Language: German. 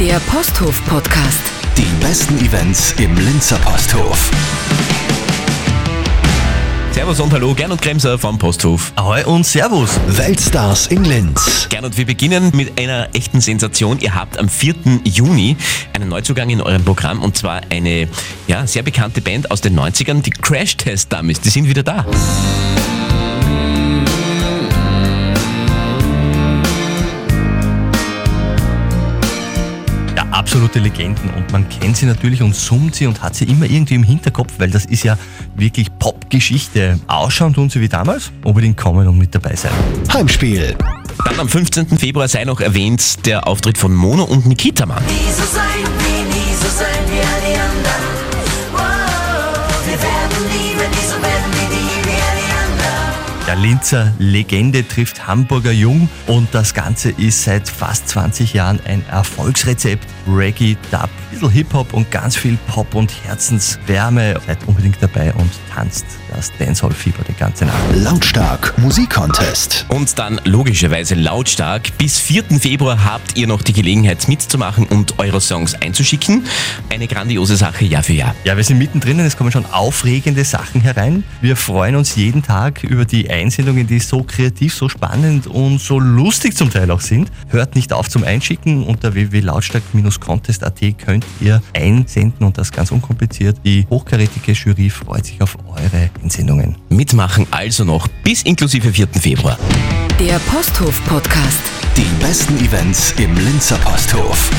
Der Posthof Podcast. Die besten Events im Linzer Posthof. Servus und Hallo, Gernot Kremser vom Posthof. Ahoi und Servus. Weltstars in Linz. Gernot, wir beginnen mit einer echten Sensation. Ihr habt am 4. Juni einen Neuzugang in eurem Programm und zwar eine ja, sehr bekannte Band aus den 90ern, die Crash Test Dummies. Die sind wieder da. Absolute Legenden und man kennt sie natürlich und summt sie und hat sie immer irgendwie im Hinterkopf, weil das ist ja wirklich Popgeschichte. Ausschauen tun sie wie damals. Unbedingt kommen und mit dabei sein. Heimspiel. Dann am 15. Februar sei noch erwähnt der Auftritt von Mono und Nikita Mann. Nie so sein, wie nie so sein wie Linzer Legende trifft Hamburger Jung und das Ganze ist seit fast 20 Jahren ein Erfolgsrezept. Reggae, Dub, bisschen Hip-Hop und ganz viel Pop und Herzenswärme. Seid unbedingt dabei und tanzt das Dancehall-Fieber die ganze Nacht. Lautstark Musikcontest. Und dann logischerweise lautstark. Bis 4. Februar habt ihr noch die Gelegenheit mitzumachen und eure Songs einzuschicken. Eine grandiose Sache Jahr für Jahr. Ja, wir sind mittendrin und es kommen schon aufregende Sachen herein. Wir freuen uns jeden Tag über die Einsendungen, die so kreativ, so spannend und so lustig zum Teil auch sind. Hört nicht auf zum Einschicken. Unter www.lautstark-contest.at könnt ihr einsenden und das ganz unkompliziert. Die hochkarätige Jury freut sich auf eure Einsendungen. Mitmachen also noch bis inklusive 4. Februar. Der Posthof Podcast. Die besten Events im Linzer Posthof.